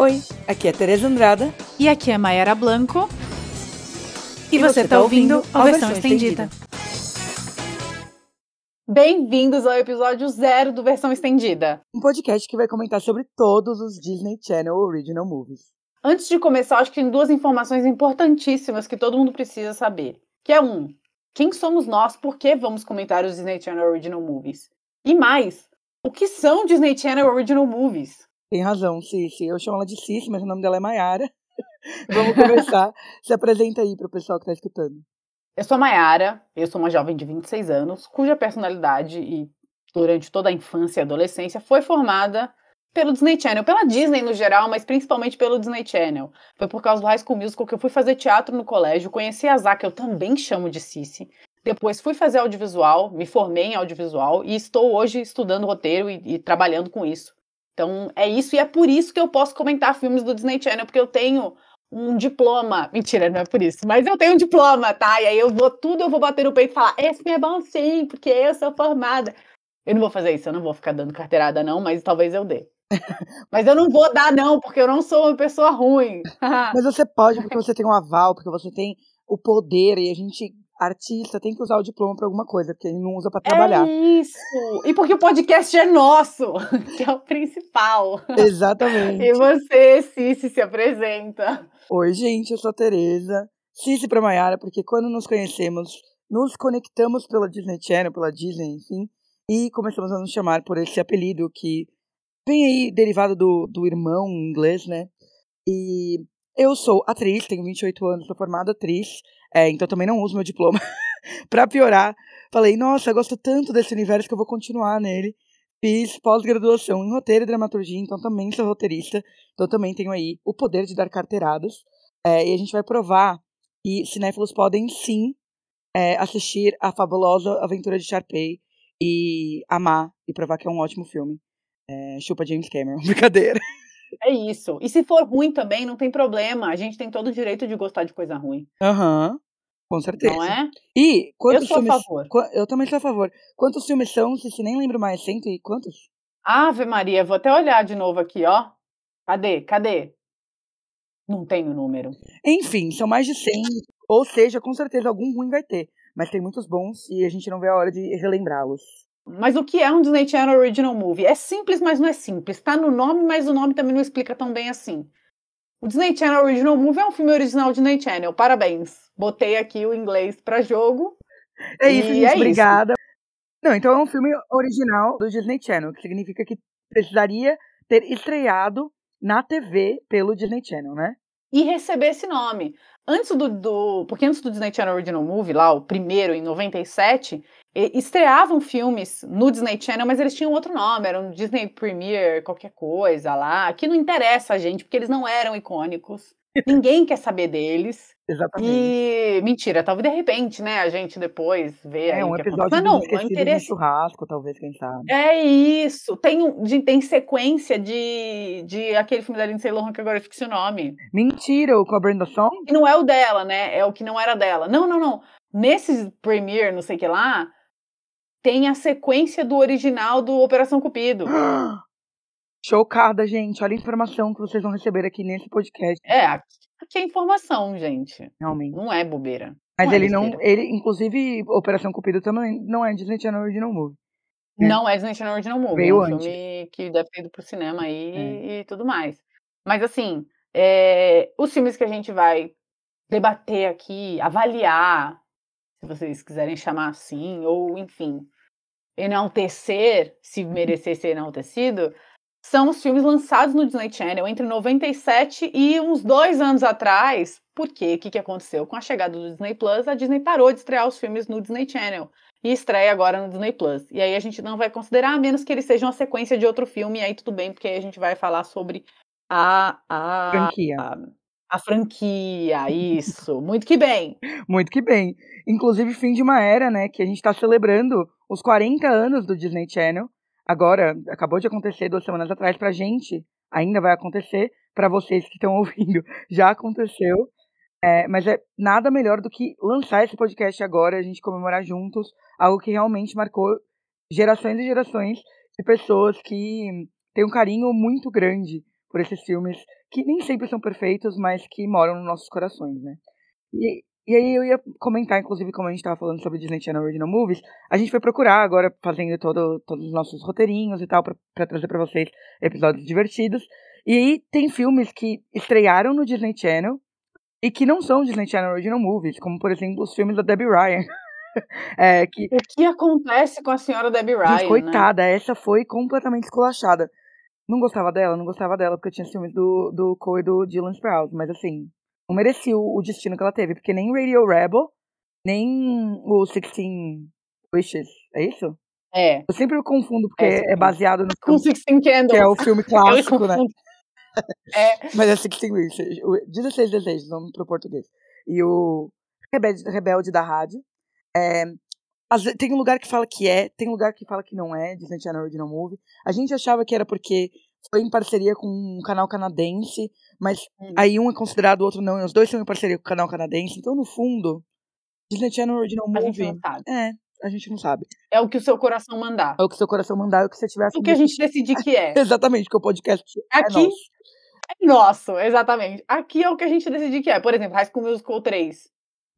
Oi, aqui é Tereza Andrada. E aqui é Mayara Blanco. E, E você você tá ouvindo a versão estendida. Bem-vindos ao episódio zero do Versão Estendida. Um podcast que vai comentar sobre todos os Disney Channel Original Movies. Antes de começar, acho que tem duas informações importantíssimas que todo mundo precisa saber. Que é um, quem somos nós, por que vamos comentar os Disney Channel Original Movies? E mais, o que são Disney Channel Original Movies? Tem razão, Cici. Eu chamo ela de Cici, mas o nome dela é Mayara. Vamos começar. Se apresenta aí pro pessoal que tá escutando. Eu sou a Mayara, eu sou uma jovem de 26 anos, cuja personalidade e durante toda a infância e adolescência foi formada pelo Disney Channel, pela Disney no geral, mas principalmente pelo Disney Channel. Foi por causa do High School Musical que eu fui fazer teatro no colégio, conheci a Zá, que eu também chamo de Cici. Depois fui fazer audiovisual, me formei em audiovisual e estou hoje estudando roteiro e, e trabalhando com isso. Então é isso e é por isso que eu posso comentar filmes do Disney Channel, porque eu tenho um diploma. Mentira, não é por isso. Mas eu tenho um diploma, tá? E aí eu vou tudo, eu vou bater no peito e falar: esse é bom sim, porque eu sou formada. Eu não vou fazer isso, eu não vou ficar dando carteirada, não, mas talvez eu dê. mas eu não vou dar, não, porque eu não sou uma pessoa ruim. Mas você pode porque você tem um aval, porque você tem o poder e a gente, artista, tem que usar o diploma pra alguma coisa, porque ele não usa pra trabalhar. É isso! E porque o podcast é nosso, que é o principal. Exatamente. E você, Cici, se apresenta. Oi, gente, eu sou a Tereza. Cici pra Mayara, porque quando nos conhecemos, nos conectamos pela Disney Channel, pela Disney, enfim, e começamos a nos chamar por esse apelido que vem aí derivado do, do irmão em inglês, né? E eu sou atriz, tenho 28 anos, sou formada atriz, é, então também não uso meu diploma. pra piorar, falei, nossa, gosto tanto desse universo que eu vou continuar nele. Fiz pós-graduação em roteiro e dramaturgia, então também sou roteirista, então também tenho aí o poder de dar carteiradas. É, e a gente vai provar que cinéfilos podem sim é, assistir a fabulosa aventura de Sharpay e amar e provar que é um ótimo filme. É, chupa James Cameron, brincadeira. É isso. E se for ruim também, não tem problema. A gente tem todo o direito de gostar de coisa ruim. Aham, com certeza. Não é? E Eu quantos sou a filmes. favor. Qua- Eu também sou a favor. Quantos filmes são, se se nem lembro mais, cento e quantos? Ave Maria, vou até olhar de novo aqui, ó. Cadê? Cadê? Não tem o número. Enfim, são mais de 100. Ou seja, com certeza algum ruim vai ter. Mas tem muitos bons e a gente não vê a hora de relembrá-los. Mas o que é um Disney Channel Original Movie? É simples, mas não é simples. Tá no nome, mas o nome também não explica tão bem assim. O Disney Channel Original Movie é um filme original Disney Channel. Parabéns. Botei aqui o inglês pra jogo. É isso, gente. é isso. obrigada. Não, então é um filme original do Disney Channel, que significa que precisaria ter estreado na TV pelo Disney Channel, né? e receber esse nome. Antes do, do- Porque antes do Disney Channel Original Movie, lá, o primeiro, em 97, e- estreavam filmes no Disney Channel, mas eles tinham outro nome, era um Disney Premiere, qualquer coisa lá, que não interessa a gente, porque eles não eram icônicos. Ninguém quer saber deles. Exatamente. E. Mentira, talvez de repente, né? A gente depois vê aí é um episódio. Mas não, interesse. churrasco, talvez, quem sabe. É isso. Tem, de- tem sequência de, de aquele filme da Lindsay Lohan que agora eu esqueci o nome. Mentira, o com a Brenda Song? que não é o dela, né? É o que não era dela. Não, não, não. Nesse Premiere, não sei o que lá, tem a sequência do original do Operação Cupido. Chocada, gente. Olha a informação que vocês vão receber aqui nesse podcast, É, aqui é informação, gente. realmente. Não é bobeira. Mas Não é ele não. besteira. Ele, inclusive, Operação Cupido também não é Disney Channel Original Movie. É. Não é Disney Channel Original Movie. Veio é um antes. filme que deve ter ido pro cinema aí É. e tudo mais. Mas assim, é, os filmes que a gente vai debater aqui, avaliar, se vocês quiserem chamar assim, ou enfim, enaltecer, se merecer ser enaltecido, são os filmes lançados no Disney Channel entre 97 e uns dois anos atrás. Por quê? O que, que aconteceu? Com a chegada do Disney Plus, a Disney parou de estrear os filmes no Disney Channel e estreia agora no Disney Plus. E aí a gente não vai considerar, a menos que eles sejam uma sequência de outro filme, e aí tudo bem, porque aí a gente vai falar sobre a, a, Franquia. a, a franquia, isso. Muito que bem. Muito que bem. Inclusive, fim de uma era, né? Que a gente tá celebrando os 40 anos do Disney Channel. Agora, acabou de acontecer duas semanas atrás pra gente. Ainda vai acontecer. Pra vocês que estão ouvindo, já aconteceu. É, mas é nada melhor do que lançar esse podcast agora, a gente comemorar juntos algo que realmente marcou gerações e gerações de pessoas que têm um carinho muito grande por esses filmes que nem sempre são perfeitos, mas que moram nos nossos corações, né? E, e aí eu ia comentar, inclusive, como a gente estava falando sobre Disney Channel Original Movies, a gente foi procurar agora, fazendo todo, todos os nossos roteirinhos e tal, para trazer para vocês episódios divertidos. E aí tem filmes que estrearam no Disney Channel e que não são Disney Channel Original Movies, como por exemplo os filmes da Debbie Ryan. é, que, o que acontece com a senhora Debbie Ryan? Gente, né? coitada, né? essa foi completamente esculachada. Não gostava dela, não gostava dela, porque tinha filmes do, do Cole e do Dylan Sprouse, mas assim, não merecia o, destino que ela teve, porque nem Radio Rebel, nem o Sixteen Wishes, é isso? É. Eu sempre confundo, porque é, é baseado no. Com Sixteen Candles. Que é o filme clássico, né? É. Mas é Sixteen Wishes. 16 Desejos, nome pro português. E o Rebelde, Rebelde da Rádio. É, tem um lugar que fala que é, tem um lugar que fala que não é, Disney Channel Original Movie. A gente achava que era porque foi em parceria com um canal canadense, mas hum. aí um é considerado, o outro não, e os dois são em parceria com o canal canadense. Então, no fundo, Disney Channel Original Movie. A gente não sabe. É, a gente não sabe. É o que o seu coração mandar. É o que o seu coração mandar, é o que você tiver O que a gente decidir que é. Exatamente, porque o podcast é Aqui, é nosso. É nosso, exatamente. Aqui é o que a gente decidir que é. Por exemplo, High School Musical 3.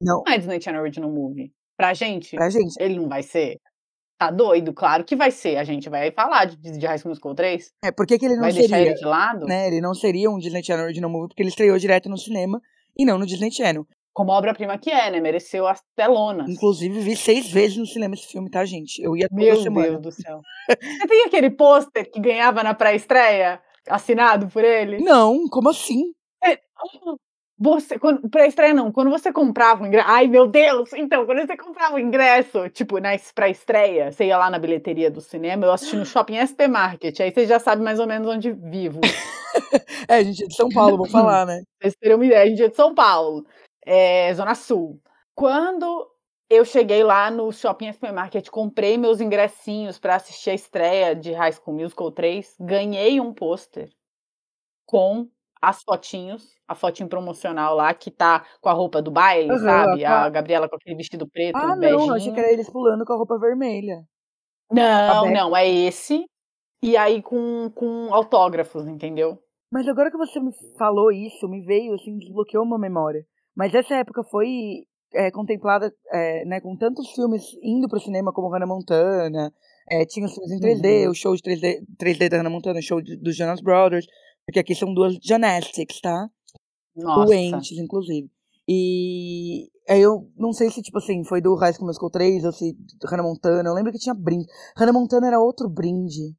Não. Não é Disney Channel Original Movie. Pra gente, pra gente. ele não vai ser. Tá doido? Claro que vai ser. A gente vai falar de, de High School Musical 3. É, por que, que ele não vai seria? deixar ele de lado? Né, ele não seria um Disney Channel Original Movie porque ele estreou direto no cinema e não no Disney Channel. Como obra-prima que é, né? Mereceu as telonas. Inclusive, vi seis vezes no cinema esse filme, tá, gente? Eu ia toda Meu semana. Deus do céu. Você tem aquele pôster que ganhava na pré-estreia, assinado por ele? Não, como assim? É, você, quando, pra estreia não, quando você comprava o ingresso. Ai, meu Deus! Então, quando você comprava o ingresso, tipo, na, pra estreia, você ia lá na bilheteria do cinema, eu assisti no shopping SP Market, aí você já sabe mais ou menos onde vivo. é, a gente é de São Paulo, vou falar, né? Vocês terem uma ideia, a gente é de São Paulo, é, Zona Sul. Quando eu cheguei lá no shopping SP Market, comprei meus ingressinhos para assistir a estreia de High School Musical 3, ganhei um pôster com as fotinhos, a fotinho promocional lá, que tá com a roupa do baile, Uhum, sabe? A Gabriela com aquele vestido preto, Ah, beijinho. não, achei que era eles pulando com a roupa vermelha. Não, não, é esse. E aí com, com autógrafos, entendeu? Mas agora que você me falou isso, me veio, assim, desbloqueou uma memória. Mas essa época foi é, contemplada, é, né, com tantos filmes indo pro cinema, como Hannah Montana, é, tinha os filmes em 3D, Uhum. o show de 3D, 3D da Hannah Montana, o show de- dos Jonas Brothers, porque aqui são duas Jonastics, tá? Nossa. Doentes, inclusive. E aí eu não sei se, tipo assim, foi do High School Musical 3 ou se Hannah Montana. Eu lembro que tinha brinde. Hannah Montana era outro brinde.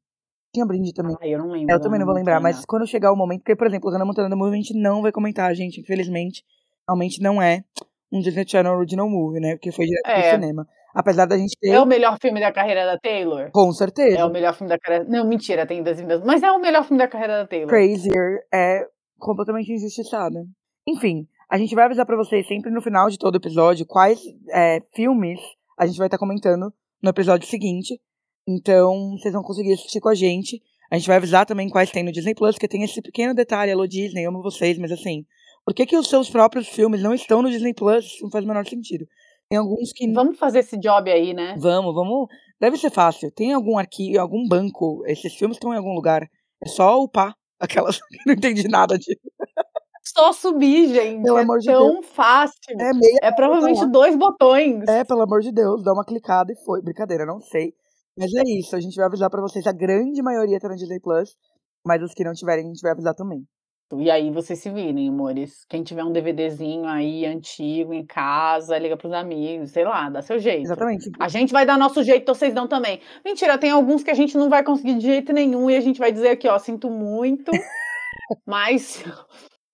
Tinha brinde também. Ai, eu não lembro. É, eu também não vou lembrar, Montana. mas quando chegar o momento, porque, por exemplo, Hannah Montana The Movie a gente não vai comentar, gente, infelizmente. Realmente não é um Disney Channel Original Movie, né? Porque foi direto É. pro cinema. Apesar da gente ter. É o melhor filme da carreira da Taylor? Com certeza. É o melhor filme da carreira. Não, mentira, tem das vindas. Mas é o melhor filme da carreira da Taylor. Crazier é completamente injustiçada. Enfim, a gente vai avisar pra vocês sempre no final de todo episódio quais é, filmes a gente vai estar comentando no episódio seguinte. Então, vocês vão conseguir assistir com a gente. A gente vai avisar também quais tem no Disney Plus, porque tem esse pequeno detalhe, alô Disney, amo vocês, mas assim, por que, que os seus próprios filmes não estão no Disney Plus? Não faz o menor sentido. Tem alguns que. Vamos fazer esse job aí, né? Vamos, vamos. Deve ser fácil. Tem algum arquivo, algum banco. Esses filmes estão em algum lugar. É só upar. Aquelas que não entendi nada de. Só subir, gente. Pelo é amor de tão fácil. É meia. É provavelmente dois botões. É, pelo amor de Deus, dá uma clicada e foi. Brincadeira, não sei. Mas é isso, a gente vai avisar pra vocês. A grande maioria tá no Disney Plus. Mas os que não tiverem, a gente vai avisar também. E aí vocês se virem, amores. Quem tiver um DVDzinho aí antigo em casa, liga pros amigos, sei lá, dá seu jeito. Exatamente. A gente vai dar nosso jeito, então vocês dão também. Mentira, tem alguns que a gente não vai conseguir de jeito nenhum e a gente vai dizer aqui, ó, sinto muito, mas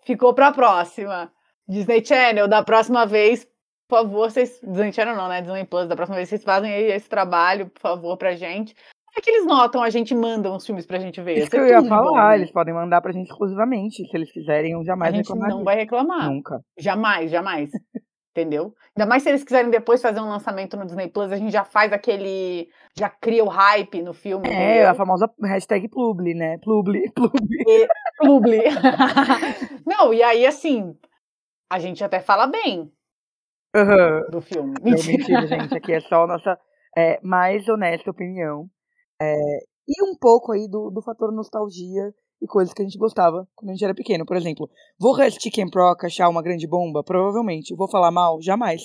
ficou pra próxima. Disney Channel, da próxima vez, por favor, vocês. Disney Channel não, né? Disney Plus, da próxima vez vocês fazem aí esse trabalho, por favor, pra gente. É que eles notam, a gente manda uns filmes pra gente ver. Isso que é eu ia falar, né? eles podem mandar pra gente exclusivamente. Se eles quiserem, eu A jamais gente reclamaria. não vai reclamar. Nunca. Jamais, jamais. Entendeu? Ainda mais se eles quiserem depois fazer um lançamento no Disney Plus, a gente já faz aquele. Já cria o hype no filme. É, entendeu? a famosa hashtag Plubli, né? Plubli, Plubli. Publi. Não, e aí assim, a gente até fala bem Aham. do filme. Não, mentira, gente. Aqui é só a nossa é, mais honesta opinião. É, e um pouco aí do, do fator nostalgia e coisas que a gente gostava quando a gente era pequeno. Por exemplo, vou reassistir Camp Rock, achar uma grande bomba? Provavelmente. Vou falar mal? Jamais.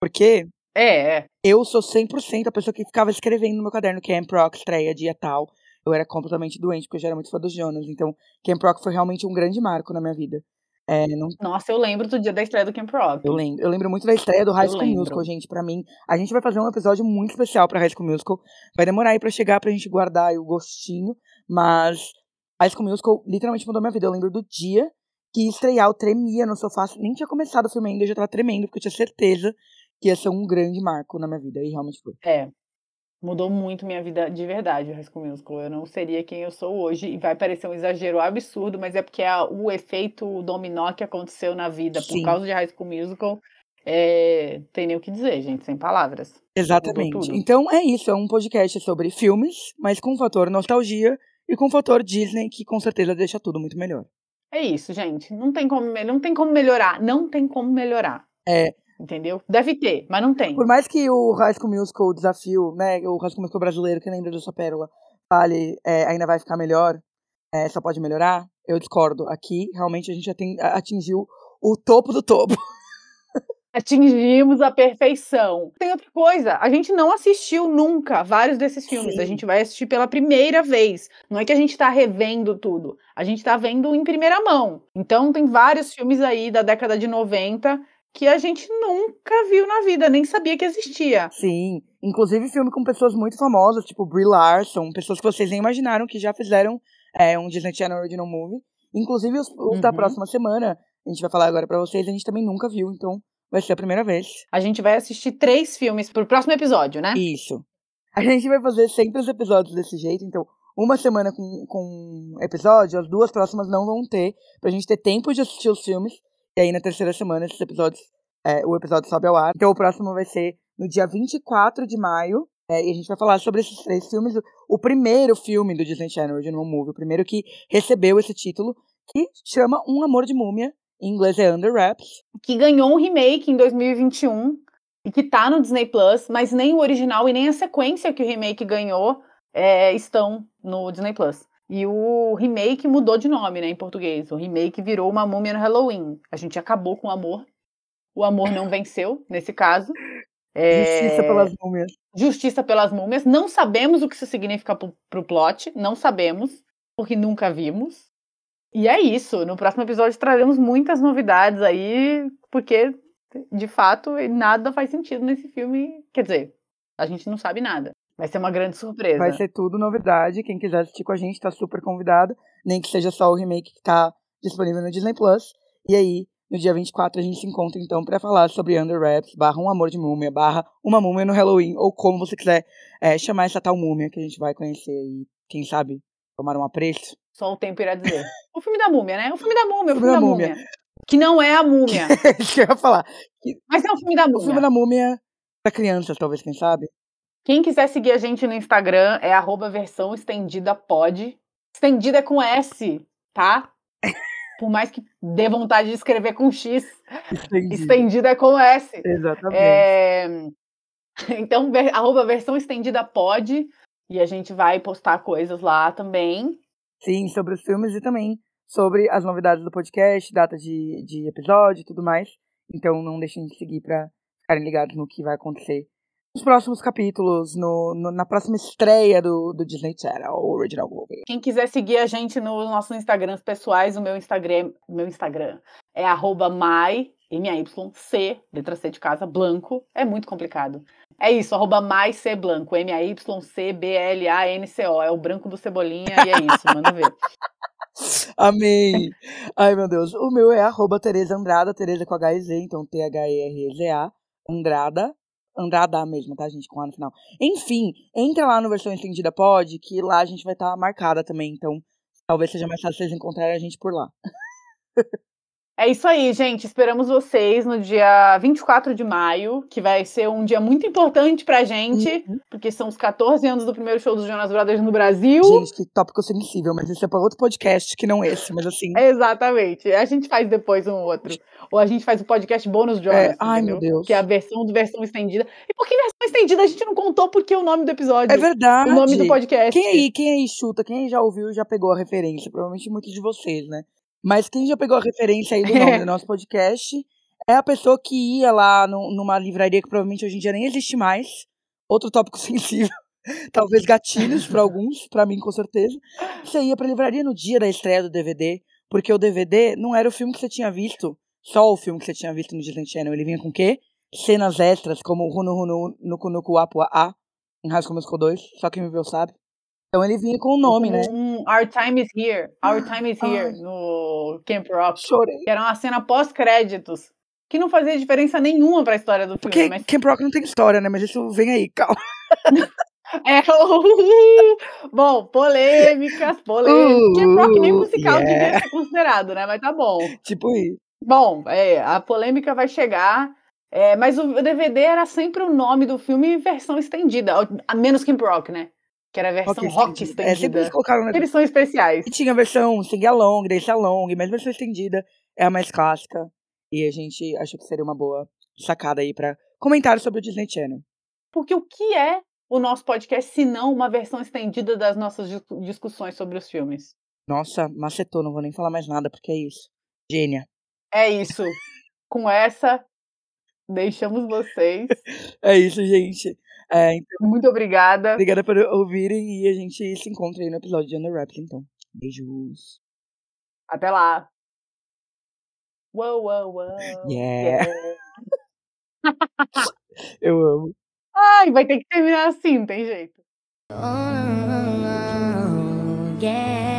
Porque É, é. eu sou 100% a pessoa que ficava escrevendo no meu caderno Camp Rock, estreia, dia tal. Eu era completamente doente, porque eu já era muito fã dos Jonas. Então, Camp Rock foi realmente um grande marco na minha vida. É, não, Nossa, eu lembro do dia da estreia do Camp Rock. eu, lembro, eu lembro muito da estreia do High School. Musical, gente. Pra mim, a gente vai fazer um episódio muito especial pra High School Musical. Vai demorar aí pra chegar pra gente guardar o gostinho. Mas High School Musical literalmente mudou minha vida. Eu lembro do dia que estrear, eu tremia no sofá. Nem tinha começado o filme ainda, eu já tava tremendo, porque eu tinha certeza que ia ser um grande marco na minha vida. E realmente foi. É. Mudou muito minha vida de verdade, o High School Musical. Eu não seria quem eu sou hoje. E vai parecer um exagero absurdo, mas é porque é o efeito dominó que aconteceu na vida Sim. por causa de High School Musical. É... Tem nem o que dizer, gente, sem palavras. Exatamente. Então é isso, é um podcast sobre filmes, mas com um fator nostalgia e com um fator Disney, que com certeza deixa tudo muito melhor. É isso, gente. Não tem como, não tem como melhorar. Não tem como melhorar. É. Entendeu? Deve ter, mas não tem. Por mais que o High School Musical, o desafio, né, o High School Musical brasileiro, que lembra dessa pérola, fale, é, ainda vai ficar melhor, é, só pode melhorar, eu discordo. Aqui, realmente, a gente já tem, atingiu o topo do topo. Atingimos a perfeição. Tem outra coisa, a gente não assistiu nunca vários desses filmes. Sim. A gente vai assistir pela primeira vez. Não é que a gente tá revendo tudo. A gente tá vendo em primeira mão. Então tem vários filmes aí da década de 90 que a gente nunca viu na vida, nem sabia que existia. Sim, inclusive filme com pessoas muito famosas, tipo Brie Larson, pessoas que vocês nem imaginaram que já fizeram é, um Disney Channel Original Movie. Inclusive os, os da Uhum. próxima semana, a gente vai falar agora pra vocês, a gente também nunca viu, então vai ser a primeira vez. A gente vai assistir três filmes pro próximo episódio, né? Isso. A gente vai fazer sempre os episódios desse jeito, então uma semana com, com episódio, as duas próximas não vão ter, pra gente ter tempo de assistir os filmes, e aí na terceira semana esses episódios, é, o episódio sobe ao ar. Então o próximo vai ser no dia 24 de maio, é, e a gente vai falar sobre esses três filmes. O primeiro filme do Disney Channel Original Movie, o primeiro que recebeu esse título, que chama Um Amor de Múmia, em inglês é Under Wraps. que ganhou um remake em 2021 e que tá no Disney Plus, mas nem o original e nem a sequência que o remake ganhou é, estão no Disney Plus. E o remake mudou de nome, né, em português. O remake virou uma múmia no Halloween. A gente acabou com o amor. O amor não venceu, nesse caso. É, Justiça pelas múmias. Justiça pelas múmias. Não sabemos o que isso significa pro, pro plot. Não sabemos, porque nunca vimos. E é isso. No próximo episódio traremos muitas novidades aí, porque, de fato, nada faz sentido nesse filme. Quer dizer, a gente não sabe nada. Vai ser uma grande surpresa. Vai ser tudo novidade. Quem quiser assistir com a gente tá super convidado. Nem que seja só o remake que tá disponível no Disney Plus. E aí, no dia 24, a gente se encontra então pra falar sobre Under Wraps, barra Um Amor de Múmia, barra Uma Múmia no Halloween, ou como você quiser é, chamar essa tal múmia que a gente vai conhecer e, quem sabe, tomar um apreço. Só o tempo irá dizer. o filme da múmia, né? O filme da múmia, o O filme da filme da múmia. Que não é a múmia, É isso que eu ia falar. mas é o filme da O múmia. filme da múmia pra crianças, talvez, quem sabe? Quem quiser seguir a gente no Instagram é arroba versão estendida pod. Estendida é com S, tá? Por mais que dê vontade de escrever com X, Entendi. estendida é com S. Exatamente. É, Então, arroba versão estendida pod. E a gente vai postar coisas lá também. Sim, sobre os filmes e também sobre as novidades do podcast, data de, de episódio e tudo mais. Então não deixem de seguir pra ficarem ligados no que vai acontecer nos próximos capítulos, no, no- na próxima estreia do, do Disney Channel, o Original Movie. Quem quiser seguir a gente nos nossos Instagrams pessoais, o meu Instagram, meu Instagram é arroba my, M-A-Y-C, letra C de casa, blanco. É muito complicado. É isso, arroba my C blanco, M-A-Y-C-B-L-A-N-C-O. É o branco do Cebolinha e é isso, manda ver. Amém! Ai, meu Deus. O meu é arroba Tereza Andrada, Tereza com H-E-Z, então T-H-E-R-E-Z-A, Andrada, Andrada mesmo, tá, gente, com A no final. Enfim, entra lá no Versão Estendida Pod, que lá a gente vai estar marcada também, então talvez seja mais fácil vocês encontrarem a gente por lá. É isso aí, gente. Esperamos vocês no dia 24 de maio, que vai ser um dia muito importante pra gente, Uhum. porque são os 14 anos do primeiro show dos Jonas Brothers no Brasil. Gente, que tópico sensível, mas isso é pra outro podcast que não esse, mas assim. Exatamente. A gente faz depois um outro. Ou a gente faz o podcast bônus Jonas, É, ai, entendeu? meu Deus. Que é a versão do versão estendida. E por que versão estendida? A gente não contou porque o nome do episódio. É verdade. o nome do podcast. Quem aí, quem aí chuta, quem aí já ouviu já pegou a referência? Provavelmente muitos de vocês, né? Mas quem já pegou a referência aí do nome do nosso podcast é a pessoa que ia lá no- numa livraria que provavelmente hoje em dia nem existe mais. Outro tópico sensível. Talvez gatilhos pra alguns, pra mim com certeza. Você ia pra livraria no dia da estreia do DVD, porque o DVD não era o filme que você tinha visto, só o filme que você tinha visto no Disney Channel. Ele vinha com o quê? Cenas extras, como Hunu Hunu Nuku Nuku Apu A, em School Musical 2, só quem me viu sabe. Então ele vinha com o nome, né? Um Our Time is Here. Our Time is Here no Camp Rock. Chorei. Que era uma cena pós-créditos. Que não fazia diferença nenhuma pra história do filme. Porque Mas Camp Rock não tem história, né? Mas isso vem aí, calma. É, bom, polêmicas, polêmicas. Camp Rock nem Uh, musical yeah. devia ser considerado, né? Mas tá bom. Tipo isso. Bom, é, a polêmica vai chegar. é, mas o DVD era sempre o nome do filme em versão estendida. A menos Camp Rock, né? Que era a versão Rock rock, estendida. É, sempre eles colocaram Porque né? eles são especiais. E tinha a versão sing along, dance along, mas a versão estendida é a mais clássica. E a gente achou que seria uma boa sacada aí pra comentar sobre o Disney Channel. Porque o que é o nosso podcast se não uma versão estendida das nossas dis- discussões sobre os filmes? Nossa, macetou, não vou nem falar mais nada, porque é isso. Gênia. É isso. Com essa, deixamos vocês. É isso, gente. É, então, Muito obrigada. obrigada por ouvirem e a gente se encontra aí no episódio de Under Wraps, então. Beijos. Até lá. Uou, uou, uou. Yeah. Eu amo. Ai, vai ter que terminar assim, não tem jeito. Oh, yeah.